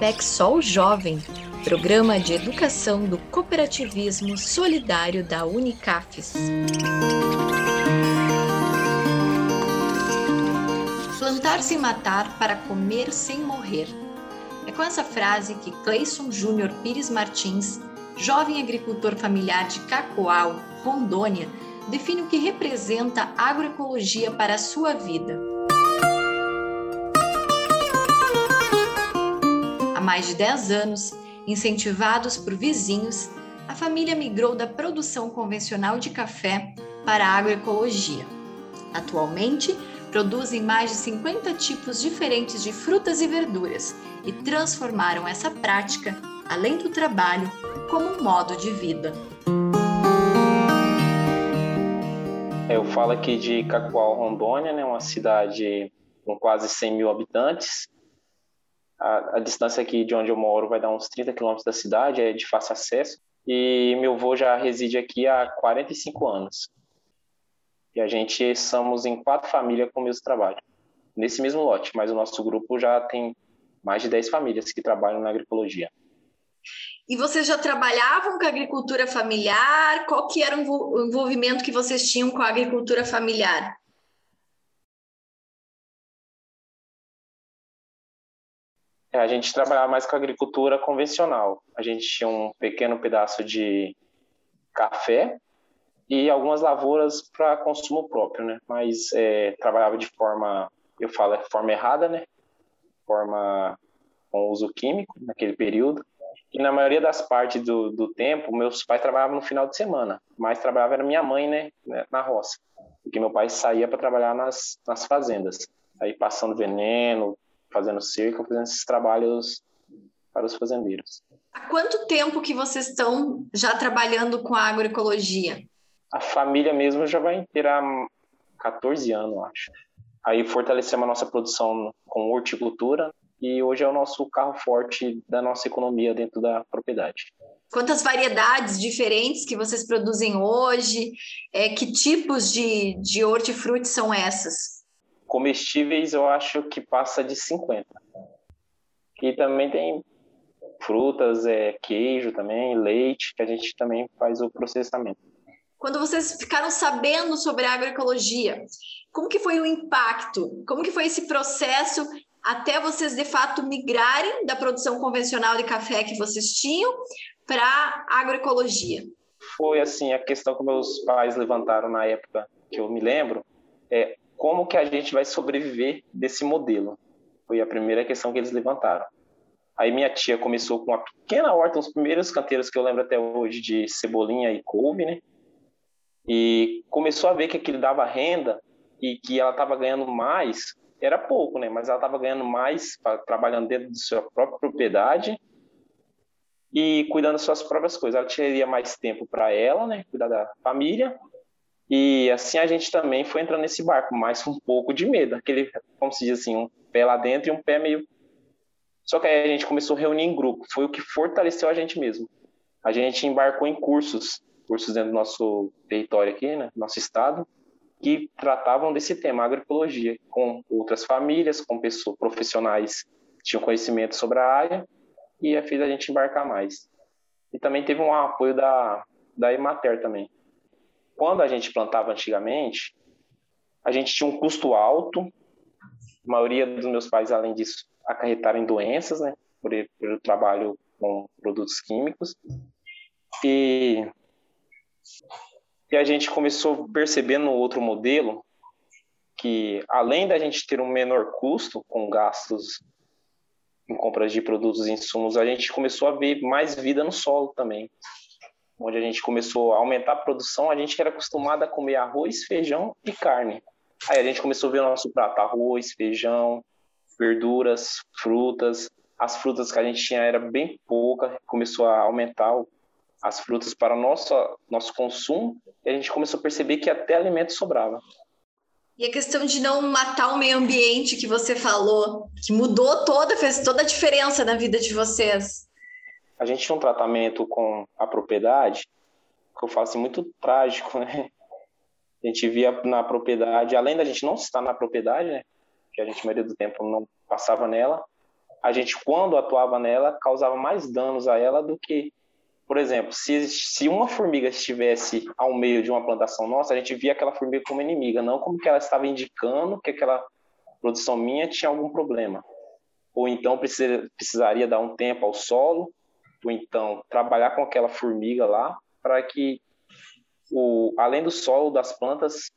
PECSOL Jovem, Programa de Educação do Cooperativismo Solidário da Unicafes. Plantar sem matar para comer sem morrer. É com essa frase que Cleison Júnior Pires Martins, jovem agricultor familiar de Cacoal, Rondônia, define o que representa agroecologia para a sua vida. Mais de 10 anos, incentivados por vizinhos, a família migrou da produção convencional de café para a agroecologia. Atualmente, produzem mais de 50 tipos diferentes de frutas e verduras e transformaram essa prática, além do trabalho, como um modo de vida. Eu falo aqui de Cacoal, Rondônia, né, uma cidade com quase 100 mil habitantes. A, a, distância aqui de onde eu moro vai dar uns 30 quilômetros da cidade, é de fácil acesso. E meu avô já reside aqui há 45 anos. E a gente somos em quatro famílias com o mesmo trabalho, nesse mesmo lote, mas o nosso grupo já tem mais de 10 famílias que trabalham na agroecologia. E vocês já trabalhavam com a agricultura familiar? Qual que era o envolvimento que vocês tinham com a agricultura familiar? A gente trabalhava mais com agricultura convencional. A gente tinha um pequeno pedaço de café e algumas lavouras para consumo próprio, né? Mas é, trabalhava de forma, eu falo, é forma errada, né? Forma com uso químico naquele período. E na maioria das partes do, do tempo, meus pais trabalhavam no final de semana, mas trabalhava era minha mãe, né na roça, porque meu pai saía para trabalhar nas, nas fazendas, aí passando veneno, fazendo cerca, fazendo esses trabalhos para os fazendeiros. Há quanto tempo que vocês estão já trabalhando com a agroecologia? A família mesmo já vai ter 14 anos, acho. Aí fortalecemos a nossa produção com horticultura, e hoje é o nosso carro forte da nossa economia dentro da propriedade. Quantas variedades diferentes que vocês produzem hoje? É, que tipos de, de hortifruti são essas? Comestíveis eu acho que passa de 50. E também tem frutas, é, queijo também, leite, que a gente também faz o processamento. Quando vocês ficaram sabendo sobre a agroecologia, como que foi o impacto? Como que foi esse processo até vocês de fato migrarem da produção convencional de café que vocês tinham para agroecologia? Foi assim a questão que meus pais levantaram na época que eu me lembro é como que a gente vai sobreviver desse modelo. Foi a primeira questão que eles levantaram. Aí minha tia começou com uma pequena horta, os primeiros canteiros que eu lembro até hoje de cebolinha e couve, né? E começou a ver que aquilo dava renda e que ela estava ganhando mais era pouco, né? Mas ela estava ganhando mais trabalhando dentro de sua própria propriedade e cuidando das suas próprias coisas. Ela teria mais tempo para ela, né? Cuidar da família. E assim a gente também foi entrando nesse barco, com um pouco de medo. Aquele, como se diz assim, um pé lá dentro e um pé meio. Só que aí a gente começou a reunir em grupo. Foi o que fortaleceu a gente mesmo. A gente embarcou em cursos, cursos dentro do nosso território aqui, né? Nosso estado que tratavam desse tema, agroecologia, com outras famílias, com pessoas profissionais que tinham conhecimento sobre a área, e fez a gente embarcar mais. E também teve um apoio da, da Emater também. Quando a gente plantava antigamente, a gente tinha um custo alto, a maioria dos meus pais, além disso, acarretaram doenças, né, por, por trabalho com produtos químicos. E e a gente começou no outro modelo que, além da gente ter um menor custo com gastos em compras de produtos e insumos, a gente começou a ver mais vida no solo também. Onde a gente começou a aumentar a produção, a gente era acostumado a comer arroz, feijão e carne. Aí a gente começou a ver o nosso prato: arroz, feijão, verduras, frutas. As frutas que a gente tinha era bem pouca, começou a aumentar as frutas para nosso, nosso consumo e a gente começou a perceber que até alimento sobrava. E a questão de não matar o meio ambiente que você falou, que mudou toda, fez toda a diferença na vida de vocês. A gente tinha um tratamento com a propriedade, que eu falo assim, muito trágico, né? A gente via na propriedade, além da gente não estar na propriedade, né? Que a gente, a maioria do tempo, não passava nela, a gente, quando atuava nela, causava mais danos a ela do que, por exemplo, se, se uma formiga estivesse ao meio de uma plantação nossa, a gente via aquela formiga como inimiga, não como que ela estava indicando que aquela produção minha tinha algum problema. Ou então precisaria dar um tempo ao solo, ou então trabalhar com aquela formiga lá, para que, o, além do solo, das plantas,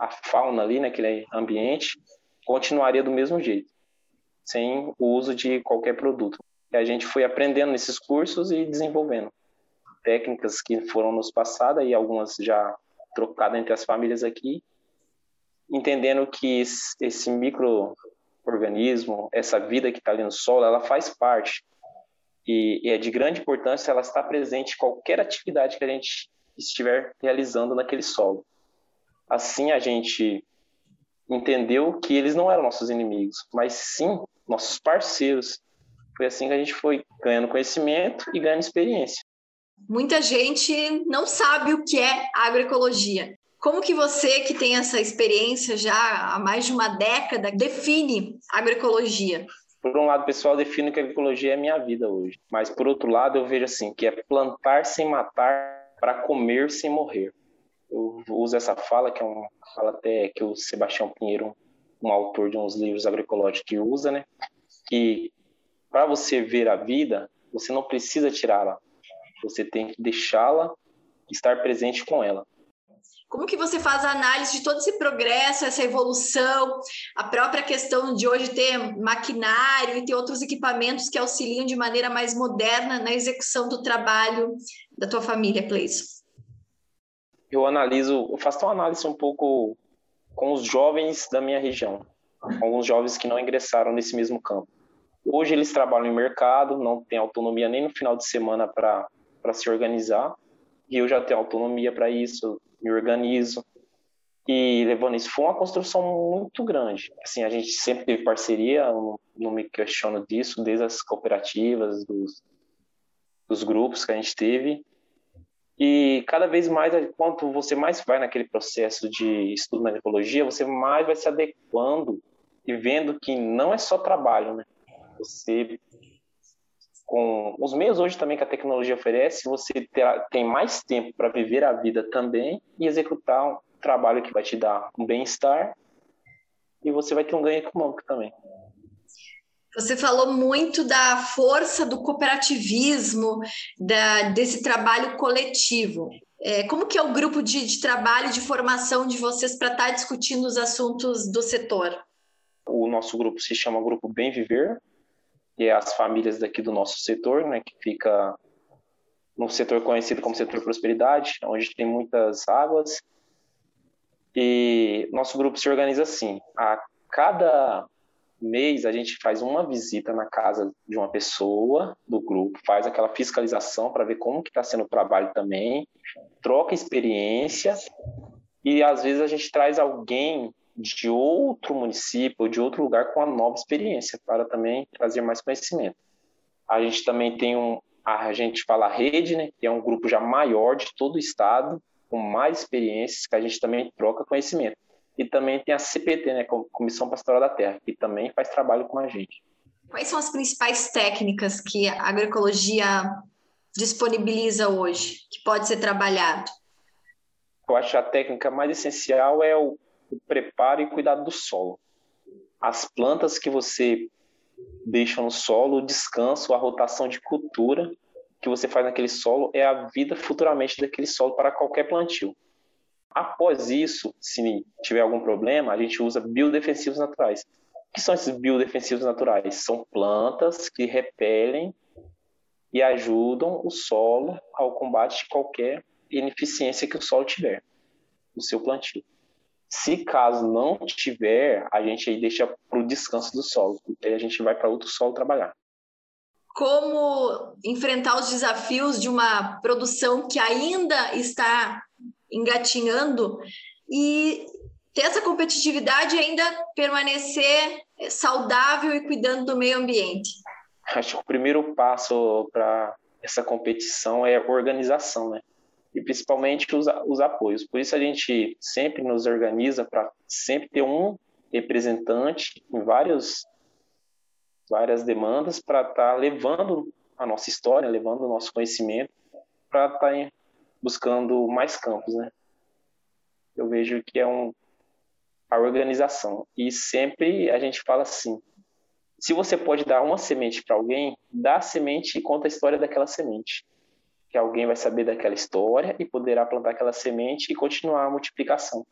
a fauna ali naquele ambiente continuaria do mesmo jeito sem o uso de qualquer produto. E a gente foi aprendendo nesses cursos e desenvolvendo técnicas que foram nos passadas e algumas já trocadas entre as famílias aqui, entendendo que esse microorganismo, essa vida que está ali no solo, ela faz parte e, é de grande importância ela estar presente em qualquer atividade que a gente estiver realizando naquele solo. Assim a gente entendeu que eles não eram nossos inimigos, mas sim nossos parceiros. Foi assim que a gente foi ganhando conhecimento e ganhando experiência. Muita gente não sabe o que é agroecologia. Como que você, que tem essa experiência já há mais de uma década, define agroecologia? Por um lado, pessoal, defino que a agroecologia é minha vida hoje. Mas, por outro lado, eu vejo assim, que é plantar sem matar para comer sem morrer. Eu uso essa fala, que é uma fala até que o Sebastião Pinheiro um autor de uns livros agroecológicos que usa, né? Que para você ver a vida, você não precisa tirá-la. Você tem que deixá-la, estar presente com ela. Como que você faz a análise de todo esse progresso, essa evolução, a própria questão de hoje ter maquinário e ter outros equipamentos que auxiliam de maneira mais moderna na execução do trabalho da tua família, Cleison? Eu analiso, eu faço uma análise um pouco com os jovens da minha região, alguns jovens que não ingressaram nesse mesmo campo. Hoje eles trabalham em mercado, não têm autonomia nem no final de semana para se organizar, e eu já tenho autonomia para isso, me organizo. E levando isso, foi uma construção muito grande. Assim, a gente sempre teve parceria, não, me questiono disso, desde as cooperativas, dos, dos grupos que a gente teve, e cada vez mais, quanto você mais vai naquele processo de estudo na ecologia, você mais vai se adequando e vendo que não é só trabalho, né? Você, com os meios hoje também que a tecnologia oferece, você terá, tem mais tempo para viver a vida também e executar um trabalho que vai te dar um bem-estar e você vai ter um ganho econômico também. Você falou muito da força do cooperativismo, da, desse trabalho coletivo. É, como que é o grupo de, de trabalho, de formação de vocês para estar tá discutindo os assuntos do setor? O nosso grupo se chama Grupo Bem Viver, e é as famílias daqui do nosso setor, né, que fica no setor conhecido como setor prosperidade, onde tem muitas águas. E nosso grupo se organiza assim: a cada mês a gente faz uma visita na casa de uma pessoa do grupo, faz aquela fiscalização para ver como que está sendo o trabalho também, troca experiência e às vezes a gente traz alguém de outro município de outro lugar com uma nova experiência para também trazer mais conhecimento. A gente também tem um, a gente fala rede, né, que é um grupo já maior de todo o estado, com mais experiências, que a gente também troca conhecimento. E também tem a CPT, né, Comissão Pastoral da Terra, que também faz trabalho com a gente. Quais são as principais técnicas que a agroecologia disponibiliza hoje, que pode ser trabalhado? Eu acho que a técnica mais essencial é o, o preparo e cuidado do solo. As plantas que você deixa no solo, o descanso, a rotação de cultura que você faz naquele solo é a vida futuramente daquele solo para qualquer plantio. Após isso, se tiver algum problema, a gente usa biodefensivos naturais. O que são esses biodefensivos naturais? São plantas que repelem e ajudam o solo ao combate de qualquer ineficiência que o solo tiver no seu plantio. Se caso não tiver, a gente aí deixa para o descanso do solo, aí a gente vai para outro solo trabalhar. Como enfrentar os desafios de uma produção que ainda está engatinhando e ter essa competitividade e ainda permanecer saudável e cuidando do meio ambiente? Acho que o primeiro passo para essa competição é organização, né? E principalmente os, os apoios. Por isso a gente sempre nos organiza para sempre ter um representante em vários várias demandas para estar tá levando a nossa história, levando o nosso conhecimento para estar tá buscando mais campos, né? Eu vejo que é um a organização e sempre a gente fala assim: se você pode dar uma semente para alguém, dá a semente e conta a história daquela semente. Que alguém vai saber daquela história e poderá plantar aquela semente e continuar a multiplicação.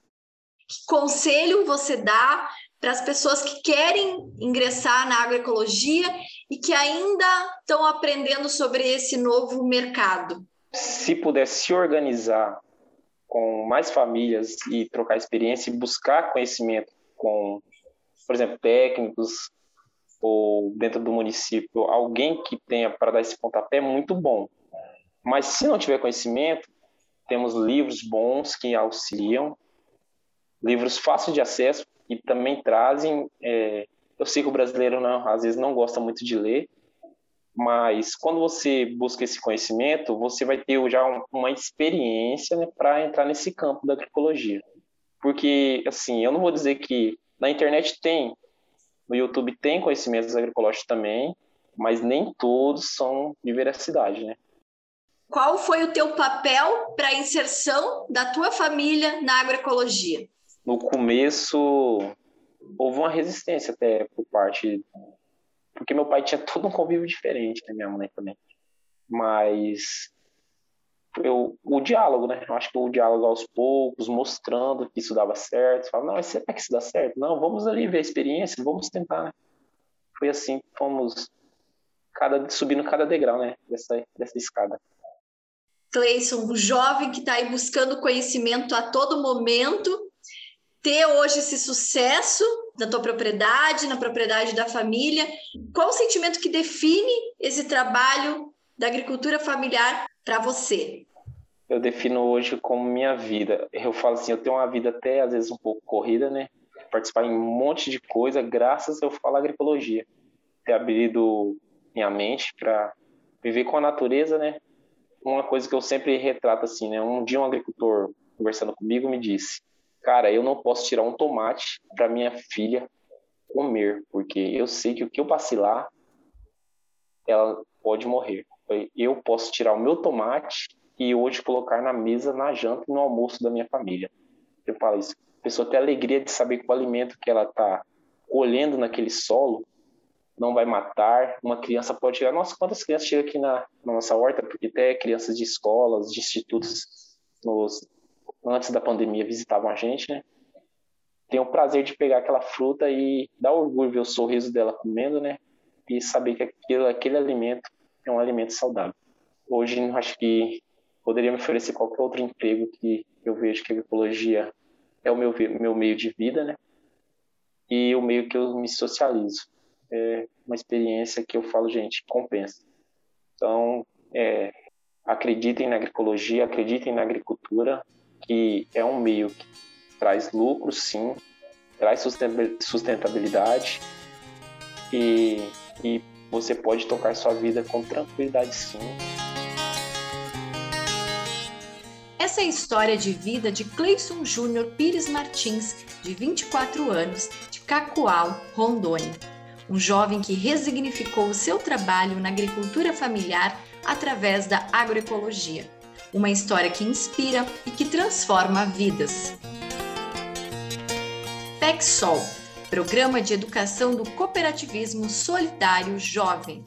Que conselho você dá para as pessoas que querem ingressar na agroecologia e que ainda estão aprendendo sobre esse novo mercado? Se puder se organizar com mais famílias e trocar experiência e buscar conhecimento com, por exemplo, técnicos, ou dentro do município alguém que tenha para dar esse pontapé é muito bom. Mas se não tiver conhecimento, temos livros bons que auxiliam, livros fáceis de acesso e também trazem. É, eu sei que o brasileiro não, às vezes não gosta muito de ler, mas quando você busca esse conhecimento, você vai ter já uma experiência né, para entrar nesse campo da agroecologia. Porque, assim, eu não vou dizer que na internet tem no YouTube tem conhecimentos agroecológicos também, mas nem todos são de veracidade, né? Qual foi o teu papel para a inserção da tua família na agroecologia? No começo, houve uma resistência até por parte... Porque meu pai tinha todo um convívio diferente, né? Minha mãe também. Mas eu, o diálogo, né? Eu acho que o diálogo aos poucos, mostrando que isso dava certo. Fala, não, mas será que isso dá certo? Não, vamos ali ver a experiência, vamos tentar, né? Foi assim fomos cada, subindo cada degrau, né? Dessa, dessa escada. Cleison, um jovem que está aí buscando conhecimento a todo momento, ter hoje esse sucesso na tua propriedade, na propriedade da família, qual o sentimento que define esse trabalho da agricultura familiar para você? Eu defino hoje como minha vida. Eu falo assim, eu tenho uma vida até às vezes um pouco corrida, né? Participar em um monte de coisa, graças eu falo agroecologia. Ter abrido minha mente para viver com a natureza, né? Uma coisa que eu sempre retrato assim, né? Um dia um agricultor conversando comigo me disse: "Cara, eu não posso tirar um tomate para minha filha comer, porque eu sei que o que eu vacilar, ela pode morrer eu posso tirar o meu tomate e hoje colocar na mesa, na janta e no almoço da minha família. Eu falo isso. A pessoa tem alegria de saber que o alimento que ela está colhendo naquele solo não vai matar. Uma criança pode chegar. Nossa, quantas crianças chegam aqui na, na nossa horta? Porque até crianças de escolas, de institutos, nos, antes da pandemia visitavam a gente, né? Tem o prazer de pegar aquela fruta e dar orgulho ver o sorriso dela comendo, né? E saber que aquilo, aquele alimento é um alimento saudável. Hoje, acho que poderia me oferecer qualquer outro emprego que eu vejo que a agroecologia é o meu, meu meio de vida, né? E o meio que eu me socializo. É uma experiência que eu falo, gente, compensa. Então, é, acreditem na agroecologia, acreditem na agricultura, que é um meio que traz lucro, sim, traz sustentabilidade e, e você pode tocar sua vida com tranquilidade sim. Essa é a história de vida de Cleison Júnior Pires Martins, de 24 anos, de Cacoal, Rondônia. Um jovem que resignificou o seu trabalho na agricultura familiar através da agroecologia. Uma história que inspira e que transforma vidas. PECSOL Programa de Educação do Cooperativismo Solidário Jovem.